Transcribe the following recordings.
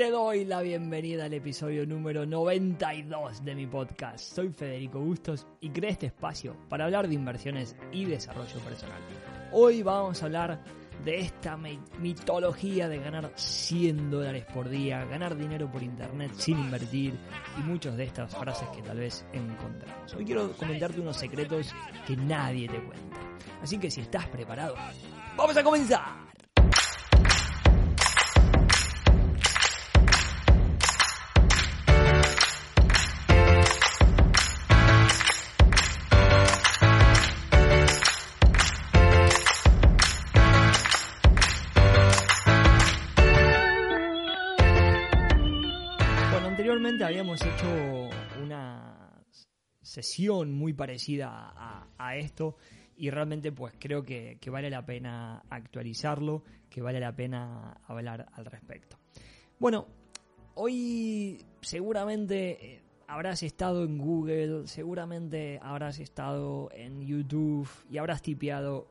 Te doy la bienvenida al episodio número 92 de mi podcast. Soy Federico Bustos y creé este espacio para hablar de inversiones y desarrollo personal. Hoy vamos a hablar de esta mitología de ganar 100 dólares por día, ganar dinero por internet sin invertir y muchas de estas frases que tal vez encontramos. Hoy quiero comentarte unos secretos que nadie te cuenta. Así que si estás preparado, ¡vamos a comenzar! Anteriormente habíamos hecho una sesión muy parecida a, esto y realmente pues creo que, vale la pena actualizarlo, que vale la pena hablar al respecto. Bueno, hoy seguramente eh, habrás estado en Google, seguramente habrás estado en YouTube y habrás tipeado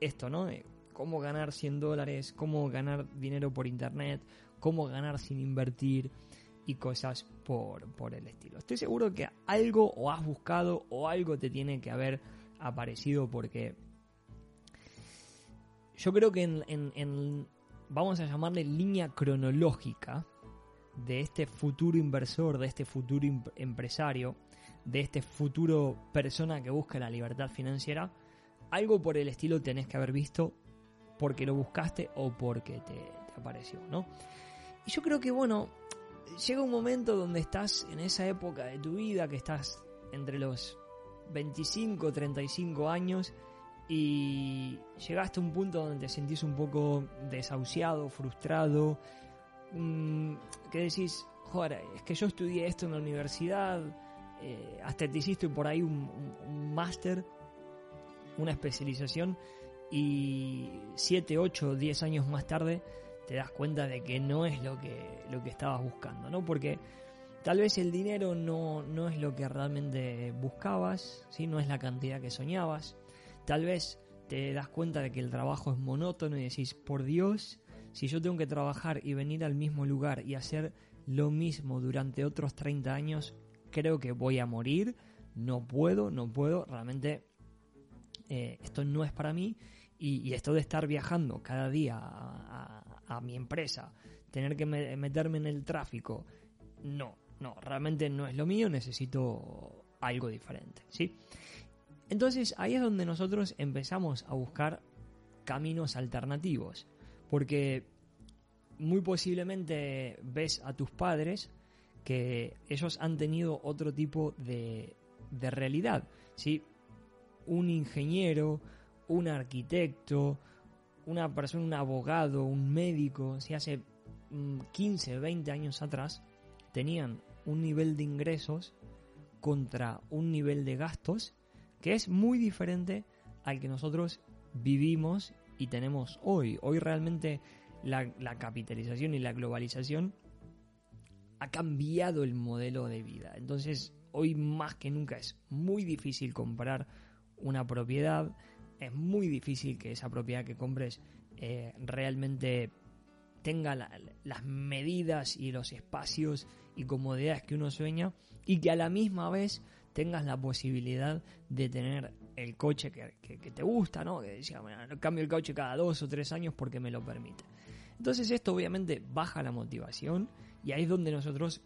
esto, ¿no? cómo ganar 100 dólares, cómo ganar dinero por internet, cómo ganar sin invertir y cosas por, por el estilo. Estoy seguro que algo o has buscado o algo te tiene que haber aparecido porque yo creo que en, vamos a llamarle línea cronológica de este futuro inversor, de este futuro empresario, de este futuro persona que busca la libertad financiera, algo por el estilo tenés que haber visto porque lo buscaste o porque te, te apareció, ¿no? Y yo creo que, bueno, llega un momento donde estás en esa época de tu vida, que estás entre los 25, 35 años y llegaste a un punto donde te sentís un poco desahuciado, frustrado, mm, que decís, joder, es que yo estudié esto en la universidad, eh, hasta te hiciste por ahí un, un máster, una especialización y 7, 8, 10 años más tarde te das cuenta de que no es lo que, lo que estabas buscando, ¿no? Porque tal vez el dinero no, no es lo que realmente buscabas, ¿sí? No es la cantidad que soñabas. Tal vez te das cuenta de que el trabajo es monótono y decís, por Dios, si yo tengo que trabajar y venir al mismo lugar y hacer lo mismo durante otros 30 años, creo que voy a morir, no puedo, no puedo, realmente eh, esto no es para mí y, esto de estar viajando cada día a, a mi empresa, tener que meterme en el tráfico, no, no, realmente no es lo mío, necesito algo diferente, ¿sí? Entonces ahí es donde nosotros empezamos a buscar caminos alternativos, porque muy posiblemente ves a tus padres que ellos han tenido otro tipo de, de realidad, ¿sí? Un ingeniero, un arquitecto, una persona, un abogado, un médico, si hace 15, mm, 20 años atrás tenían un nivel de ingresos contra un nivel de gastos que es muy diferente al que nosotros vivimos y tenemos hoy. Hoy realmente la, la capitalización y la globalización ha cambiado el modelo de vida. Entonces hoy más que nunca es muy difícil comprar una propiedad, es muy difícil que esa propiedad que compres eh, realmente tenga las medidas y los espacios y comodidades que uno sueña y que a la misma vez tengas la posibilidad de tener el coche que, te gusta, ¿no? Que decía, bueno, cambio el coche cada dos o tres años porque me lo permite. Entonces esto obviamente baja la motivación y ahí es donde nosotros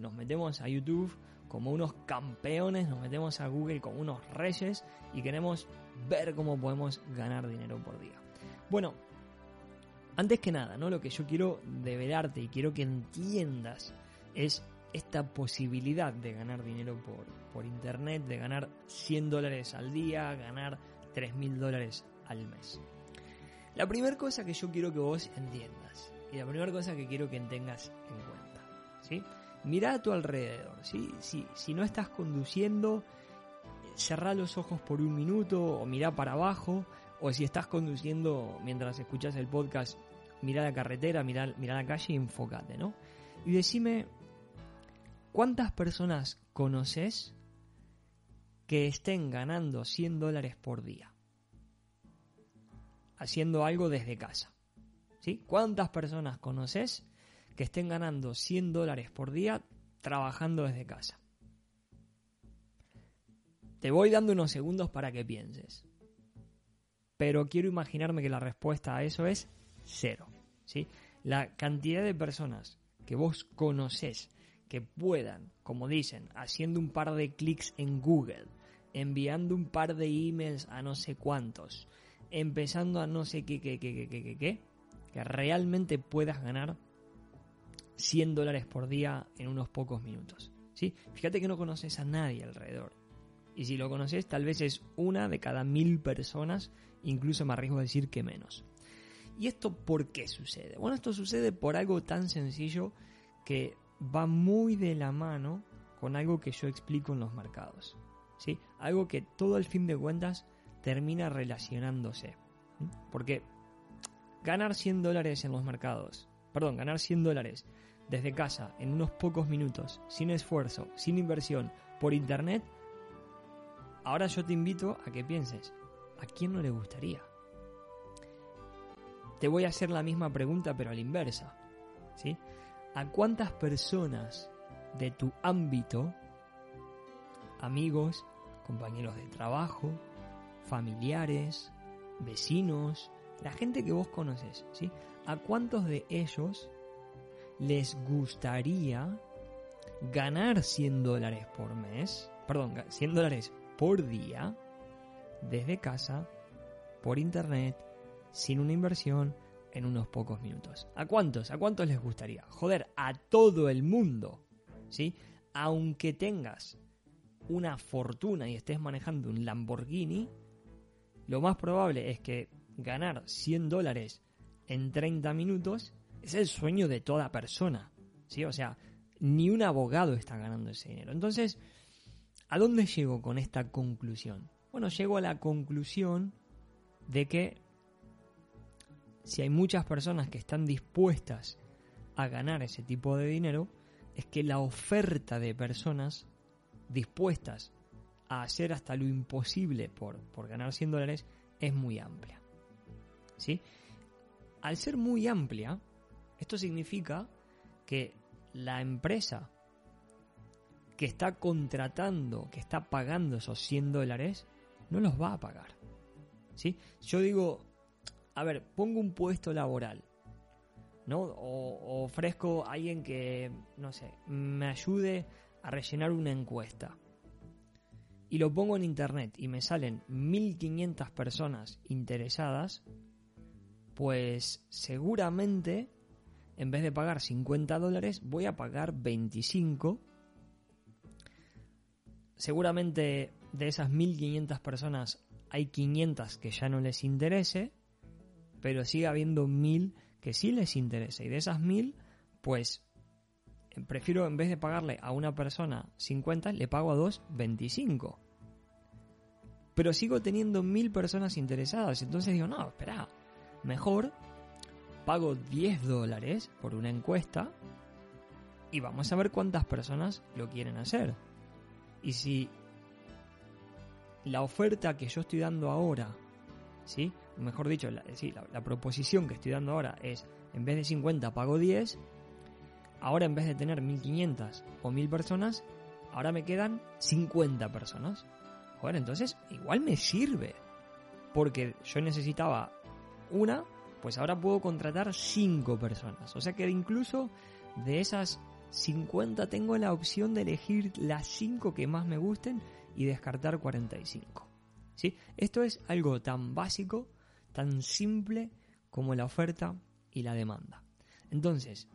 nos metemos a YouTube como unos campeones, nos metemos a Google como unos reyes y queremos ver cómo podemos ganar dinero por día. Bueno, antes que nada, ¿no? Lo que yo quiero develarte y quiero que entiendas es esta posibilidad de ganar dinero por, por internet, de ganar 100 dólares al día, ganar 3 mil dólares al mes. La primera cosa que yo quiero que vos entiendas y la primera cosa que quiero que tengas en cuenta, ¿sí? Mira a tu alrededor, ¿sí? Si, si no estás conduciendo, cerrá los ojos por un minuto o mira para abajo. O si estás conduciendo mientras escuchas el podcast, mira la carretera, mira, mira la calle y enfócate, ¿no? Y decime, ¿cuántas personas conoces que estén ganando 100 dólares por día? Haciendo algo desde casa. ¿Sí? ¿Cuántas personas conoces que estén ganando 100 dólares por día trabajando desde casa. Te voy dando unos segundos para que pienses. Pero quiero imaginarme que la respuesta a eso es cero. ¿sí? La cantidad de personas que vos conocés que puedan, como dicen, haciendo un par de clics en Google, enviando un par de emails a no sé cuántos, empezando a no sé qué, qué, qué, qué, qué, qué, que realmente puedas ganar 100 dólares por día en unos pocos minutos. ¿sí? Fíjate que no conoces a nadie alrededor. Y si lo conoces, tal vez es una de cada mil personas, incluso me arriesgo a decir que menos. ¿Y esto por qué sucede? Bueno, esto sucede por algo tan sencillo que va muy de la mano con algo que yo explico en los mercados. ¿sí? Algo que todo el fin de cuentas termina relacionándose. Porque ganar 100 dólares en los mercados, perdón, ganar 100 dólares desde casa en unos pocos minutos, sin esfuerzo, sin inversión, por internet, ahora yo te invito a que pienses, ¿a quién no le gustaría? Te voy a hacer la misma pregunta pero a la inversa. ¿sí? ¿A cuántas personas de tu ámbito, amigos, compañeros de trabajo, familiares, vecinos, la gente que vos conoces, ¿sí? ¿A cuántos de ellos les gustaría ganar 100 dólares por mes, perdón, 100 dólares por día, desde casa, por internet, sin una inversión, en unos pocos minutos. ¿A cuántos? ¿A cuántos les gustaría? Joder, a todo el mundo, ¿sí? Aunque tengas una fortuna y estés manejando un Lamborghini, lo más probable es que ganar 100 dólares en 30 minutos es el sueño de toda persona. ¿sí? O sea, ni un abogado está ganando ese dinero. Entonces, ¿a dónde llego con esta conclusión? Bueno, llego a la conclusión de que si hay muchas personas que están dispuestas a ganar ese tipo de dinero, es que la oferta de personas dispuestas a hacer hasta lo imposible por, por ganar 100 dólares es muy amplia. ¿Sí? Al ser muy amplia, esto significa que la empresa que está contratando, que está pagando esos 100 dólares, no los va a pagar. ¿Sí? Yo digo, a ver, pongo un puesto laboral, ¿no? O, ofrezco a alguien que, no sé, me ayude a rellenar una encuesta. Y lo pongo en internet y me salen 1500 personas interesadas, pues seguramente en vez de pagar 50 dólares voy a pagar 25. Seguramente de esas 1500 personas hay 500 que ya no les interese, pero sigue habiendo 1000 que sí les interese. Y de esas 1000, pues prefiero en vez de pagarle a una persona 50, le pago a dos 25. Pero sigo teniendo mil personas interesadas. Entonces digo, no, espera, mejor pago 10 dólares por una encuesta y vamos a ver cuántas personas lo quieren hacer. Y si la oferta que yo estoy dando ahora, ¿sí? mejor dicho, la, la, proposición que estoy dando ahora es, en vez de 50 pago 10, ahora en vez de tener 1500 o 1000 personas, ahora me quedan 50 personas. Joder, entonces igual me sirve. Porque yo necesitaba una, pues ahora puedo contratar 5 personas. O sea que incluso de esas 50 tengo la opción de elegir las 5 que más me gusten y descartar 45. ¿Sí? Esto es algo tan básico tan simple como la oferta y la demanda. Entonces,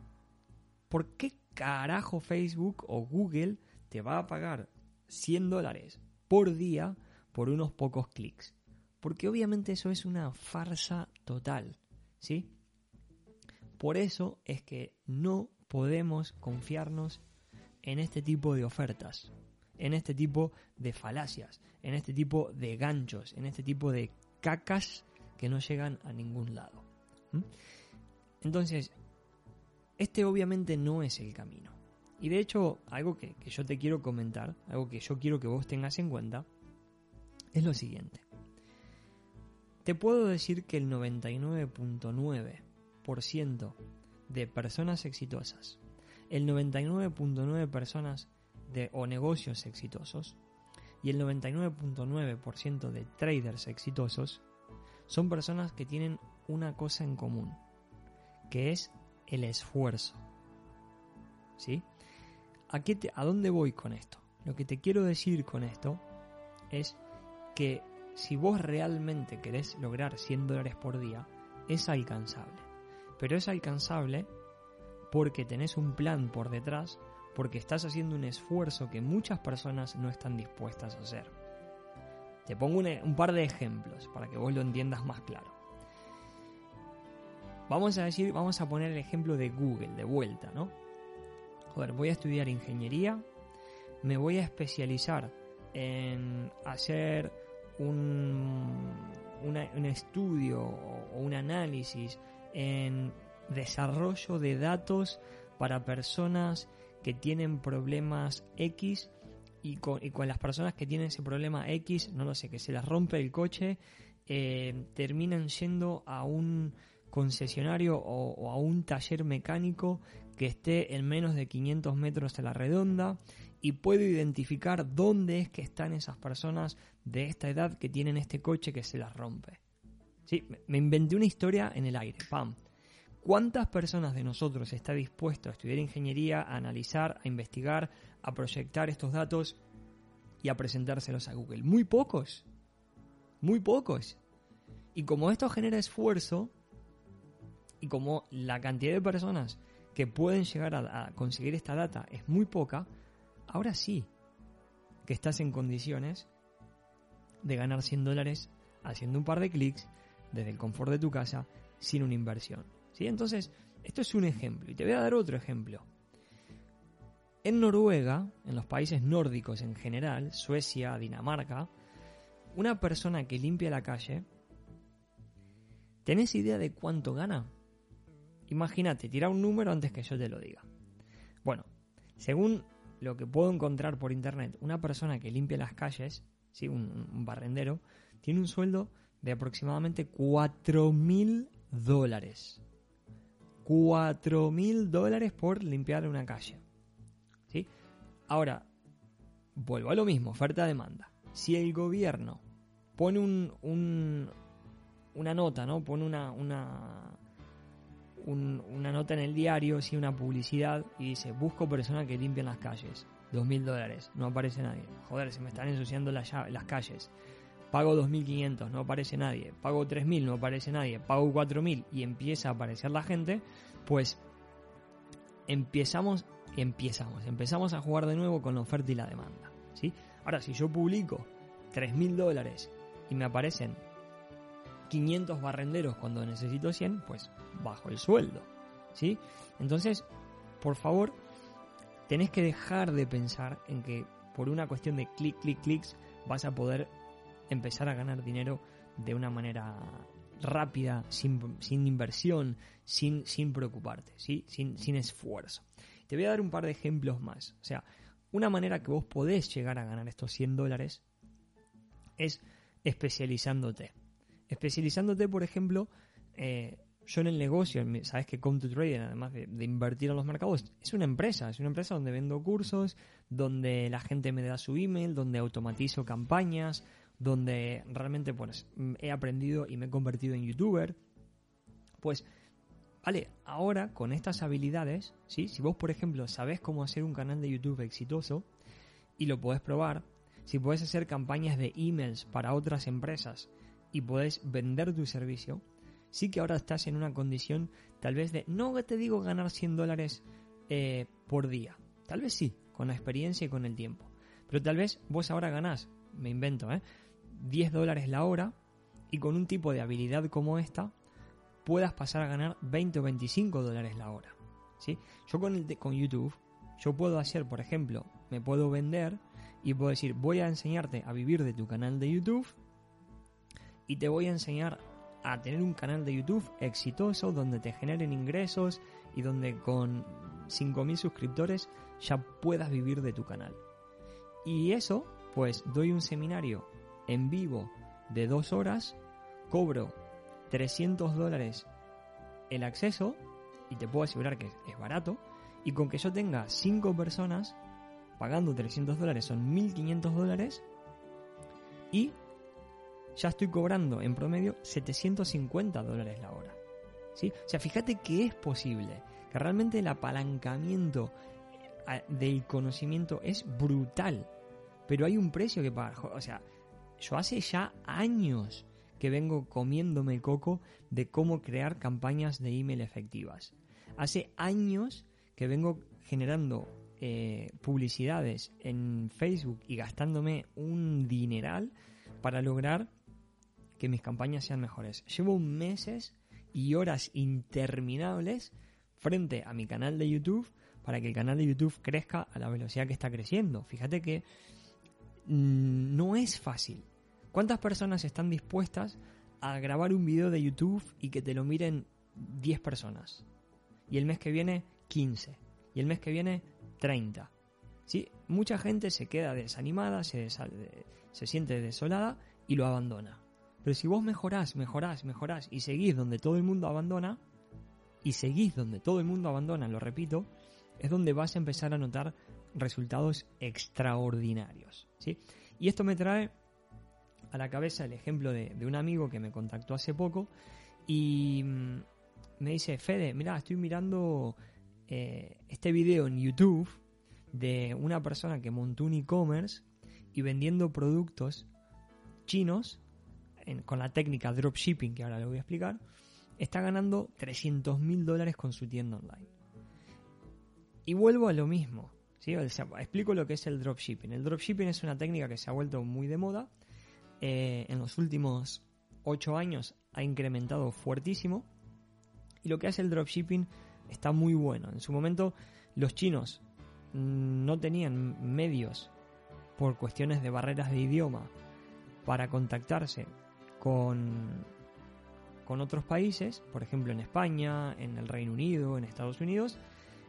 ¿por qué carajo Facebook o Google te va a pagar 100 dólares por día por unos pocos clics? Porque obviamente eso es una farsa total, ¿sí? Por eso es que no podemos confiarnos en este tipo de ofertas, en este tipo de falacias, en este tipo de ganchos, en este tipo de cacas que no llegan a ningún lado. Entonces, este obviamente no es el camino. Y de hecho, algo que, que yo te quiero comentar, algo que yo quiero que vos tengas en cuenta, es lo siguiente. Te puedo decir que el 99.9% de personas exitosas, el 99.9 personas de, o negocios exitosos y el 99.9% de traders exitosos son personas que tienen una cosa en común, que es el esfuerzo. ¿Sí? ¿A, qué ¿A dónde voy con esto? Lo que te quiero decir con esto es que si vos realmente querés lograr 100 dólares por día, es alcanzable. Pero es alcanzable porque tenés un plan por detrás, porque estás haciendo un esfuerzo que muchas personas no están dispuestas a hacer. Te pongo un, par de ejemplos para que vos lo entiendas más claro. Vamos a decir, vamos a poner el ejemplo de Google de vuelta, ¿no? Joder, voy a estudiar ingeniería, me voy a especializar en hacer un, un estudio o un análisis en desarrollo de datos para personas que tienen problemas X y con, las personas que tienen ese problema X, no lo sé, que se les rompe el coche, eh, terminan yendo a un concesionario o, a un taller mecánico que esté en menos de 500 metros de la redonda y puedo identificar dónde es que están esas personas de esta edad que tienen este coche que se las rompe. Sí, me inventé una historia en el aire. ¿Cuántas personas de nosotros está dispuesto a estudiar ingeniería, a analizar, a investigar, a proyectar estos datos y a presentárselos a Google? Muy pocos. Muy pocos. Y como esto genera esfuerzo, y como la cantidad de personas que pueden llegar a, conseguir esta data es muy poca, ahora sí que estás en condiciones de ganar 100 dólares haciendo un par de clics desde el confort de tu casa sin una inversión. ¿Sí? Entonces, esto es un ejemplo. Y te voy a dar otro ejemplo. En Noruega, en los países nórdicos en general, Suecia, Dinamarca, una persona que limpia la calle, ¿tenés idea de cuánto gana? Imagínate, tira un número antes que yo te lo diga. Bueno, según lo que puedo encontrar por internet, una persona que limpia las calles, ¿sí? un, un barrendero, tiene un sueldo de aproximadamente 4.000 dólares. 4 mil dólares por limpiar una calle. ¿Sí? Ahora, vuelvo a lo mismo, oferta-demanda. Si el gobierno pone un, una nota, ¿no? Pone una, una, una nota en el diario, si una publicidad, y dice, busco personas que limpien las calles. Dos mil dólares, no aparece nadie. Joder, se me están ensuciando las, las calles pago 2.500, no aparece nadie, pago 3.000, no aparece nadie, pago 4.000 y empieza a aparecer la gente, pues empezamos, empezamos, empezamos a jugar de nuevo con la oferta y la demanda. ¿sí? Ahora, si yo publico 3.000 dólares y me aparecen 500 barrenderos cuando necesito 100, pues bajo el sueldo. ¿sí? Entonces, por favor, tenés que dejar de pensar en que por una cuestión de clic, clic, clics vas a poder empezar a ganar dinero de una manera rápida, sin, inversión, sin, sin preocuparte, ¿sí? sin, sin esfuerzo. Te voy a dar un par de ejemplos más. O sea, una manera que vos podés llegar a ganar estos 100 dólares es especializándote. Especializándote, por ejemplo, eh, yo en el negocio, sabes que Come to Trading, además de, de, invertir en los mercados, es una empresa, es una empresa donde vendo cursos, donde la gente me da su email, donde automatizo campañas, donde realmente pues he aprendido y me he convertido en youtuber, pues vale, ahora con estas habilidades, ¿sí? si vos por ejemplo sabés cómo hacer un canal de YouTube exitoso y lo podés probar, si podés hacer campañas de emails para otras empresas y podés vender tu servicio, sí que ahora estás en una condición tal vez de, no te digo ganar 100 dólares eh, por día, tal vez sí, con la experiencia y con el tiempo, pero tal vez vos ahora ganás, me invento, ¿eh? 10 dólares la hora y con un tipo de habilidad como esta puedas pasar a ganar 20 o 25 dólares la hora. ¿sí? Yo con, el, con YouTube, yo puedo hacer, por ejemplo, me puedo vender y puedo decir, voy a enseñarte a vivir de tu canal de YouTube y te voy a enseñar a tener un canal de YouTube exitoso donde te generen ingresos y donde con 5.000 suscriptores ya puedas vivir de tu canal. Y eso, pues doy un seminario en vivo de dos horas, cobro 300 dólares el acceso y te puedo asegurar que es barato, y con que yo tenga 5 personas pagando 300 dólares son 1500 dólares y ya estoy cobrando en promedio 750 dólares la hora. ¿sí? O sea, fíjate que es posible, que realmente el apalancamiento eh, del conocimiento es brutal, pero hay un precio que pagar. O sea, yo hace ya años que vengo comiéndome el coco de cómo crear campañas de email efectivas. Hace años que vengo generando eh, publicidades en Facebook y gastándome un dineral para lograr que mis campañas sean mejores. Llevo meses y horas interminables frente a mi canal de YouTube para que el canal de YouTube crezca a la velocidad que está creciendo. Fíjate que mm, no es fácil. ¿Cuántas personas están dispuestas a grabar un video de YouTube y que te lo miren 10 personas? Y el mes que viene 15. Y el mes que viene 30. ¿Sí? Mucha gente se queda desanimada, se, se siente desolada y lo abandona. Pero si vos mejorás, mejorás, mejorás y seguís donde todo el mundo abandona, y seguís donde todo el mundo abandona, lo repito, es donde vas a empezar a notar resultados extraordinarios. ¿sí? Y esto me trae a la cabeza el ejemplo de, un amigo que me contactó hace poco y mm, me dice, Fede, mira, estoy mirando eh, este video en YouTube de una persona que montó un e-commerce y vendiendo productos chinos con la técnica dropshipping, que ahora le voy a explicar, está ganando 300 mil dólares con su tienda online. Y vuelvo a lo mismo. explico lo que es el dropshipping. El dropshipping es una técnica que se ha vuelto muy de moda. Eh, en los últimos 8 años ha incrementado fuertísimo. Y lo que hace el dropshipping está muy bueno. En su momento los chinos no tenían medios por cuestiones de barreras de idioma para contactarse con, con otros países, por ejemplo en España, en el Reino Unido, en Estados Unidos.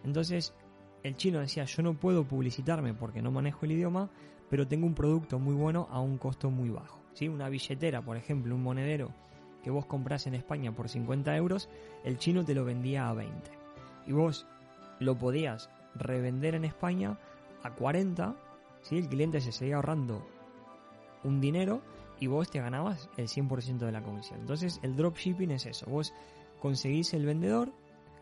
Entonces el chino decía, yo no puedo publicitarme porque no manejo el idioma, pero tengo un producto muy bueno a un costo muy bajo. ¿Sí? Una billetera, por ejemplo, un monedero que vos compras en España por 50 euros, el chino te lo vendía a 20. Y vos lo podías revender en España a 40, ¿sí? el cliente se seguía ahorrando un dinero y vos te ganabas el 100% de la comisión. Entonces el dropshipping es eso, vos conseguís el vendedor,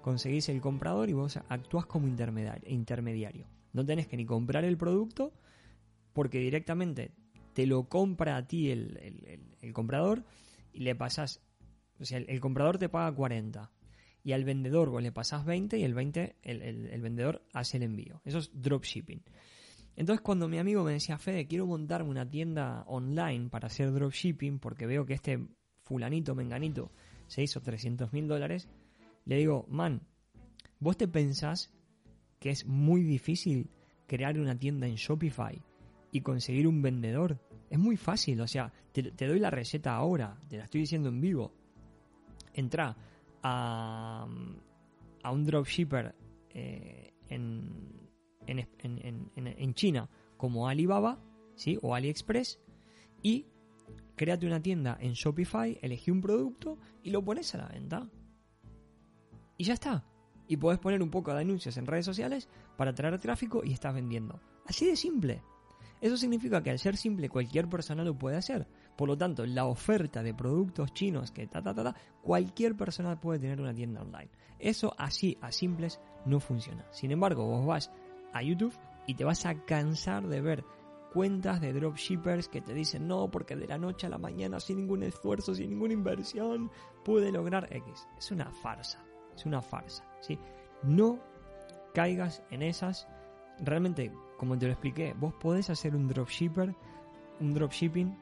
conseguís el comprador y vos actúas como intermediario. No tenés que ni comprar el producto porque directamente te lo compra a ti el, comprador y le pasas, o sea, el, comprador te paga 40 y al vendedor vos le pasas 20 y el 20 el, vendedor hace el envío. Eso es dropshipping. Entonces cuando mi amigo me decía, Fede, quiero montarme una tienda online para hacer dropshipping porque veo que este fulanito, menganito, se hizo 300 mil dólares, le digo, man, ¿vos te pensás que es muy difícil crear una tienda en Shopify y conseguir un vendedor? Es muy fácil, o sea, te, doy la receta ahora, te la estoy diciendo en vivo. Entra a, a un dropshipper eh, en, en, China como Alibaba ¿sí? o AliExpress y créate una tienda en Shopify, elegí un producto y lo pones a la venta. Y ya está. Y puedes poner un poco de anuncios en redes sociales para traer tráfico y estás vendiendo. Así de simple. Eso significa que al ser simple cualquier persona lo puede hacer. Por lo tanto, la oferta de productos chinos que ta ta ta, cualquier persona puede tener una tienda online. Eso así a simples no funciona. Sin embargo, vos vas a YouTube y te vas a cansar de ver cuentas de dropshippers que te dicen no, porque de la noche a la mañana, sin ningún esfuerzo, sin ninguna inversión, pude lograr X. Es una farsa, es una farsa, ¿sí? No caigas en esas. Realmente, como te lo expliqué, vos podés hacer un dropshipper, un dropshipping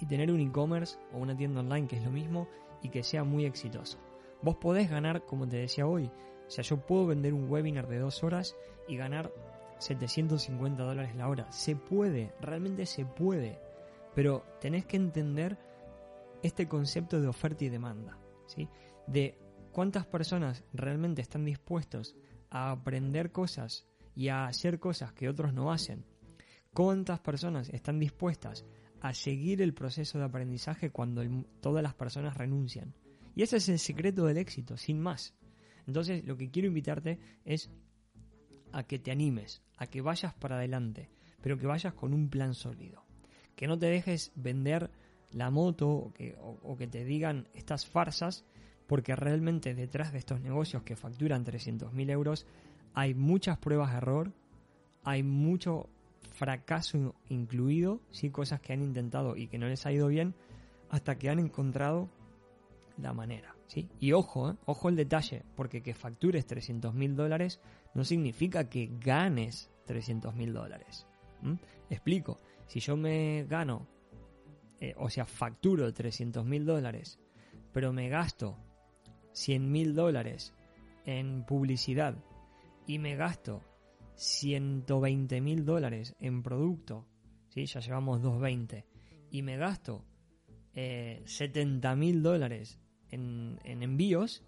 y tener un e-commerce o una tienda online que es lo mismo y que sea muy exitoso. Vos podés ganar, como te decía hoy, o sea, yo puedo vender un webinar de dos horas y ganar 750 dólares la hora. Se puede, realmente se puede. Pero tenés que entender este concepto de oferta y demanda. ¿sí? De cuántas personas realmente están dispuestos a aprender cosas y a hacer cosas que otros no hacen. Cuántas personas están dispuestas a seguir el proceso de aprendizaje cuando todas las personas renuncian. Y ese es el secreto del éxito, sin más. Entonces, lo que quiero invitarte es a que te animes, a que vayas para adelante, pero que vayas con un plan sólido. Que no te dejes vender la moto o que, te digan estas farsas, porque realmente detrás de estos negocios que facturan 300.000 euros hay muchas pruebas de error, hay mucho fracaso incluido, ¿sí? cosas que han intentado y que no les ha ido bien, hasta que han encontrado la manera. ¿sí? Y ojo, ¿eh? ojo el detalle, porque que factures 300 mil dólares no significa que ganes 300 mil dólares. Explico, si yo me gano, eh, o sea, facturo 300 mil dólares, pero me gasto 100 mil dólares en publicidad y me gasto 120 mil dólares en producto, ¿sí? ya llevamos 220, y me gasto eh, 70 mil dólares en, envíos,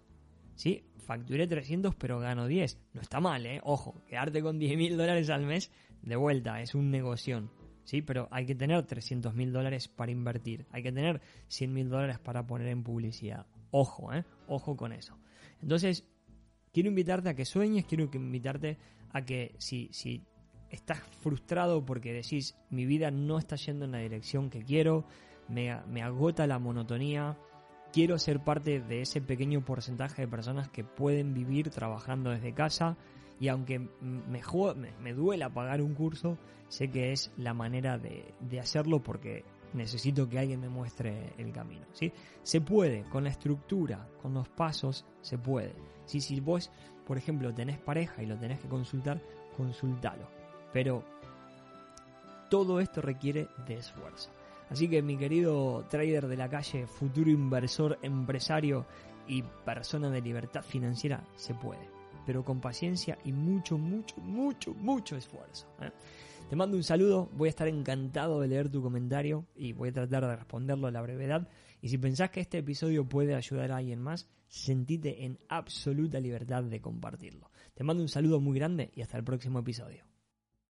¿sí? facturé 300 pero gano 10. No está mal, ¿eh? Ojo, quedarte con 10 mil dólares al mes, de vuelta, es un negocio. ¿sí? Pero hay que tener 300 mil dólares para invertir, hay que tener 100 mil dólares para poner en publicidad. Ojo, ¿eh? Ojo con eso. Entonces, quiero invitarte a que sueñes, quiero invitarte a que si, si estás frustrado porque decís mi vida no está yendo en la dirección que quiero, me, me agota la monotonía, quiero ser parte de ese pequeño porcentaje de personas que pueden vivir trabajando desde casa y aunque me, me, duela pagar un curso, sé que es la manera de, de, hacerlo porque necesito que alguien me muestre el camino. ¿sí? Se puede, con la estructura, con los pasos, se puede. Si, si vos, por ejemplo, tenés pareja y lo tenés que consultar, consultalo. Pero todo esto requiere de esfuerzo. Así que mi querido trader de la calle, futuro inversor, empresario y persona de libertad financiera, se puede. Pero con paciencia y mucho, mucho, mucho, mucho esfuerzo. ¿eh? Te mando un saludo, voy a estar encantado de leer tu comentario y voy a tratar de responderlo a la brevedad. Y si pensás que este episodio puede ayudar a alguien más, sentite en absoluta libertad de compartirlo. Te mando un saludo muy grande y hasta el próximo episodio.